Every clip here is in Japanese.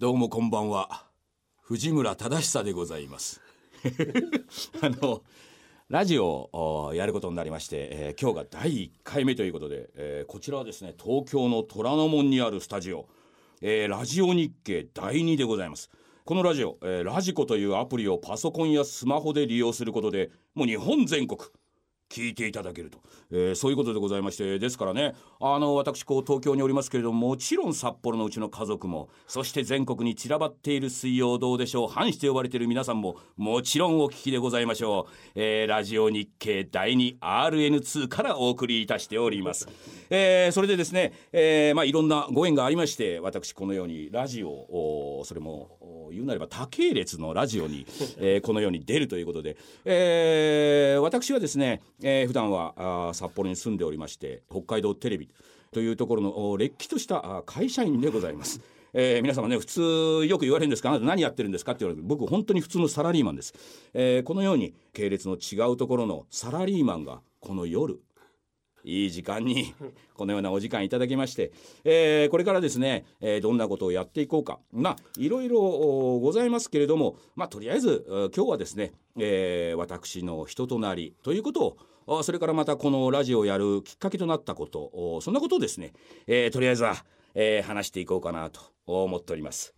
どうもこんばんは。藤村忠久でございます。あのラジオをやることになりまして、えー今日が第1回目ということで、えーこちらはですね東京の虎ノ門にあるスタジオ、えーラジオ日経第2でございます。このラジオ、えーラジコというアプリをパソコンやスマホで利用することでもう日本全国聞いていただけると、えーそういうことでございましてですからねあの私こう東京におりますけれどももちろん札幌のうちの家族もそして全国に散らばっている水曜どうでしょう。反して呼ばれている皆さんももちろんお聞きでございましょう、えーラジオ日経第 2RN2 からお送りいたしております、えーそれでですね、えーまあいろんなご縁がありまして私このようにラジオをそれも言うなれば多系列のラジオに、えーこのように出るということで、えー私はですね、えー普段はあー札幌に住んでおりまして北海道テレビというところのおれっきとしたあ会社員でございます。えー皆様ね普通よく言われるんですかあなた何やってるんですかって言われる僕本当に普通のサラリーマンです、えーこのように系列の違うところのサラリーマンがこの夜いい時間に このようなお時間いただきまして、えーこれからですね、えーどんなことをやっていこうかまあいろいろございますけれどもまあとりあえず今日はですね、えー私の人となりということをそれからまたこのラジオをやるきっかけとなったことそんなことをですね、えーとりあえずは、えー話していこうかなと思っております。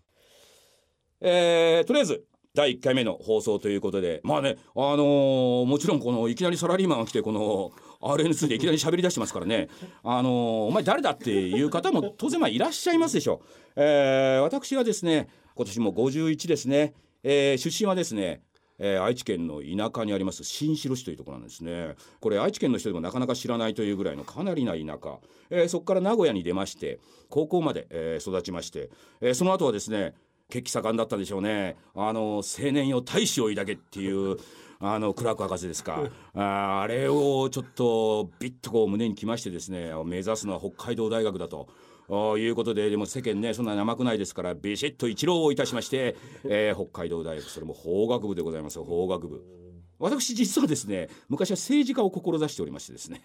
えーとりあえず第1回目の放送ということでまあねあのーもちろんこのいきなりサラリーマンが来てこの RN2 でいきなり喋り出してますからね。あのお前誰だっていう方も当然まあいらっしゃいますでしょう、えー私はですね今年も51ですね、えー出身はですねえー愛知県の田舎にあります新城市というところなんですね。これ愛知県の人でもなかなか知らないというぐらいのかなりな田舎、えーそこから名古屋に出まして高校まで、えー育ちまして、えーその後はですね血気盛んだったんでしょうね。あの青年よ大志を抱けっていうあのクラーク博士ですか。ああれをちょっとビッとこう胸にきましてですね目指すのは北海道大学だと。いうことででも世間ねそんなに甘くないですからビシッと一浪をいたしまして、えー北海道大学それも法学部でございます法学部。私実はですね昔は政治家を志しておりましてですね。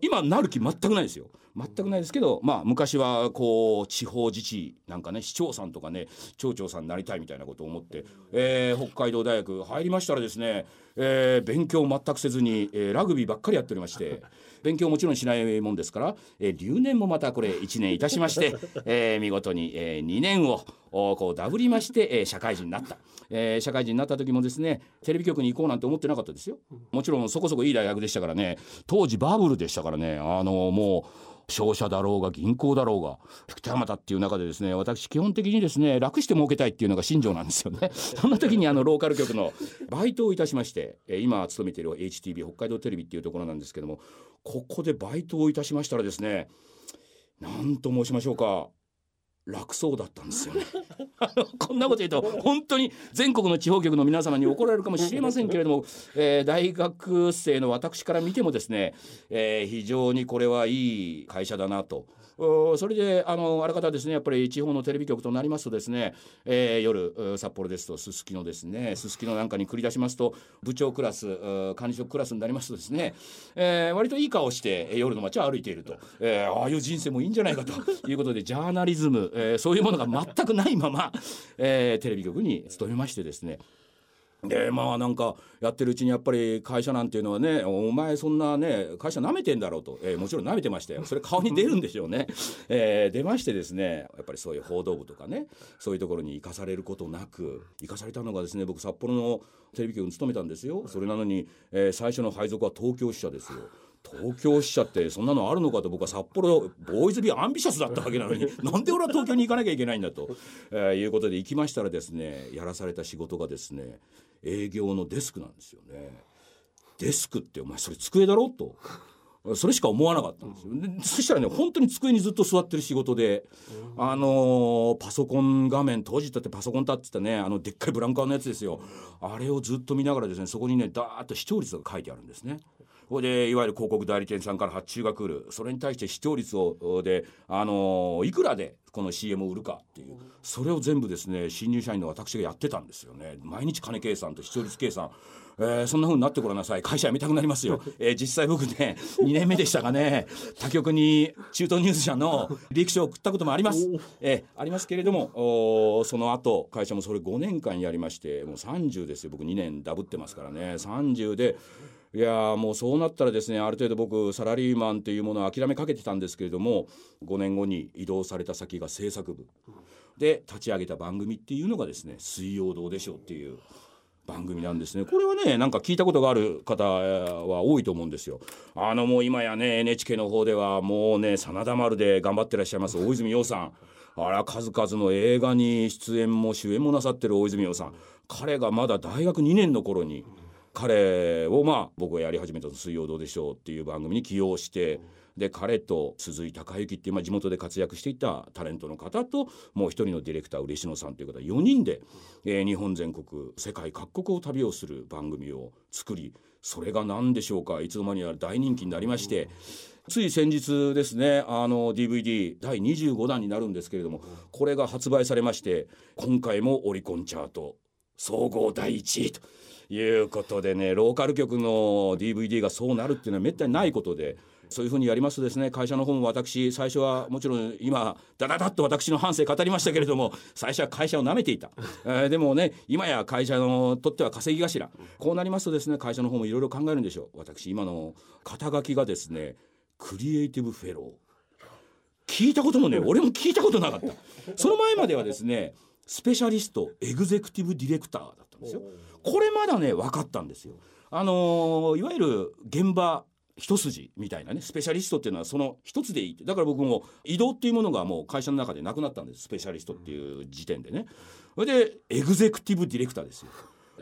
今なる気全くないですよ。全くないですけどまあ昔はこう地方自治なんかね市長さんとかね町長さんになりたいみたいなことを思って、えー北海道大学入りましたらですね、えー勉強全くせずに、えーラグビーばっかりやっておりまして 勉強もちろんしないもんですから、えー留年もまたこれ1年いたしまして、えー見事に、え2年をおこうダブりまして、えー社会人になった、えー社会人になった時もですねテレビ局に行こうなんて思ってなかったですよ。もちろんそこそこいい大学でしたからね。当時バブルでしたからね。あのもう商社だろうが銀行だろうが福山田っていう中でですね私基本的にですね楽して儲けたいっていうのが信条なんですよね。そんな時にあのローカル局のバイトをいたしまして今勤めている HTB 北海道テレビっていうところなんですけどもここでバイトをいたしましたらですねなんと申しましょうか。楽そうだったんですよね こんなこと言うと本当に全国の地方局の皆様に怒られるかもしれませんけれども、えー大学生の私から見てもですね、えー非常にこれはいい会社だなと。それであのあらかたですねやっぱり地方のテレビ局となりますとですね、えー夜札幌ですとすすきのですねすすきのなんかに繰り出しますと部長クラス管理職クラスになりますとですね、えー割といい顔して夜の街を歩いていると、えーああいう人生もいいんじゃないかということでジャーナリズム、えーそういうものが全くないまま、えーテレビ局に勤めましてですね。でまあなんかやってるうちにやっぱり会社なんていうのはねお前そんなね会社舐めてんだろうと、えーもちろん舐めてましたよ。それ顔に出るんでしょうね、えー出ましてですねやっぱりそういう報道部とかねそういうところに生かされることなく生かされたのがですね僕札幌のテレビ局に勤めたんですよ。それなのに、えー最初の配属は東京支社ですよ。東京支社ってそんなのあるのかと僕は札幌ボーイズビーアンビシャスだったわけなのに なんで俺は東京に行かなきゃいけないんだと、えーいうことで行きましたらですねやらされた仕事がですね営業のデスクなんですよね。デスクってお前それ机だろと。それしか思わなかったんですよ。でそしたらね本当に机にずっと座ってる仕事で、あのーパソコン画面当時だってパソコンタッチってねあのでっかいブランカーのやつですよあれをずっと見ながらですねそこにねダーッと視聴率が書いてあるんですね。これでいわゆる広告代理店さんから発注が来る。それに対して視聴率をで、あのいくらでこの CM を売るかっていう。それを全部ですね新入社員の私がやってたんですよね。毎日金計算と視聴率計算。えー、そんな風になってごらんなさい。会社辞めたくなりますよ、えー、実際僕ね2年目でしたがね。他局に中東ニュース社の履歴書を送ったこともあります、えー、ありますけれどもおその後会社もそれ5年間やりましてもう30ですよ。僕2年ダブってますからね。30でいやもうそうなったらですねある程度僕サラリーマンというものを諦めかけてたんですけれども5年後に移動された先が制作部。で立ち上げた番組っていうのがですね「水曜どうでしょう」っていう番組なんですね。これはねなんか聞いたことがある方は多いと思うんですよ。あのもう今やね NHK の方ではもうね真田丸で頑張ってらっしゃいます大泉洋さん。あら数々の映画に出演も主演もなさってる大泉洋さん。彼がまだ大学2年の頃に彼をまあ僕がやり始めた「水曜どうでしょう」っていう番組に起用してで彼と鈴井孝之っていう、まあ、地元で活躍していたタレントの方ともう一人のディレクター嬉野さんという方4人で、えー、日本全国世界各国を旅をする番組を作りそれが何でしょうかいつの間にや大人気になりまして。つい先日ですねあの DVD 第25弾になるんですけれどもこれが発売されまして今回もオリコンチャート総合第1位ということでねローカル局の DVD がそうなるっていうのはめったにないことでそういうふうにやりますとですね会社の方も私最初はもちろん今ダダダッと私の反省語りましたけれども最初は会社をなめていた、えー、でもね今や会社のとっては稼ぎ頭。こうなりますとですね会社の方もいろいろ考えるんでしょう。私今の肩書きがですねクリエイティブフェロー。聞いたこともね俺も聞いたことなかった。その前まではですねスペシャリストエグゼクティブディレクターだったんですよ。これまだね分かったんですよ。あのー、いわゆる現場一筋みたいなねスペシャリストっていうのはその一つでいいだから僕も移動っていうものがもう会社の中でなくなったんです。スペシャリストっていう時点でね。それでエグゼクティブディレクターですよ。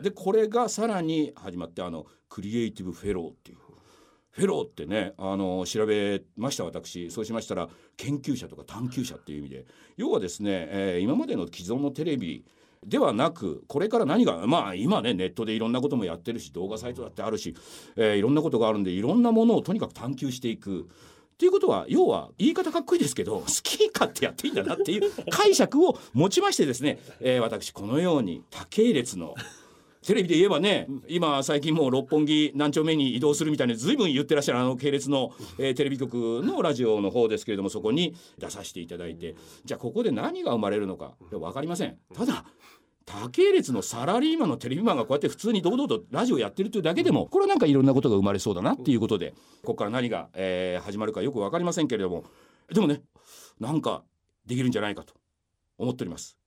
でこれがさらに始まってあのクリエイティブフェローっていうフェローってねあの調べました私そうしましたら研究者とか探求者っていう意味で要はですね、えー、今までの既存のテレビではなくこれから何がまあ今ねネットでいろんなこともやってるし動画サイトだってあるし、えー、いろんなことがあるんでいろんなものをとにかく探求していく。っていうことは要は言い方かっこいいですけど 好き勝手やっていいんだなっていう解釈を持ちましてですね、えー、私このように多系列のテレビで言えばね、今最近もう六本木何丁目に移動するみたいに随分言ってらっしゃるあの系列の、えー、テレビ局のラジオの方ですけれどもそこに出させていただいてじゃあここで何が生まれるのか分かりません。ただ他系列のサラリーマンのテレビマンがこうやって普通に堂々とラジオやってるというだけでもこれはなんかいろんなことが生まれそうだなっていうことでここから何が、えー、始まるかよく分かりませんけれどもでもねなんかできるんじゃないかと思っております。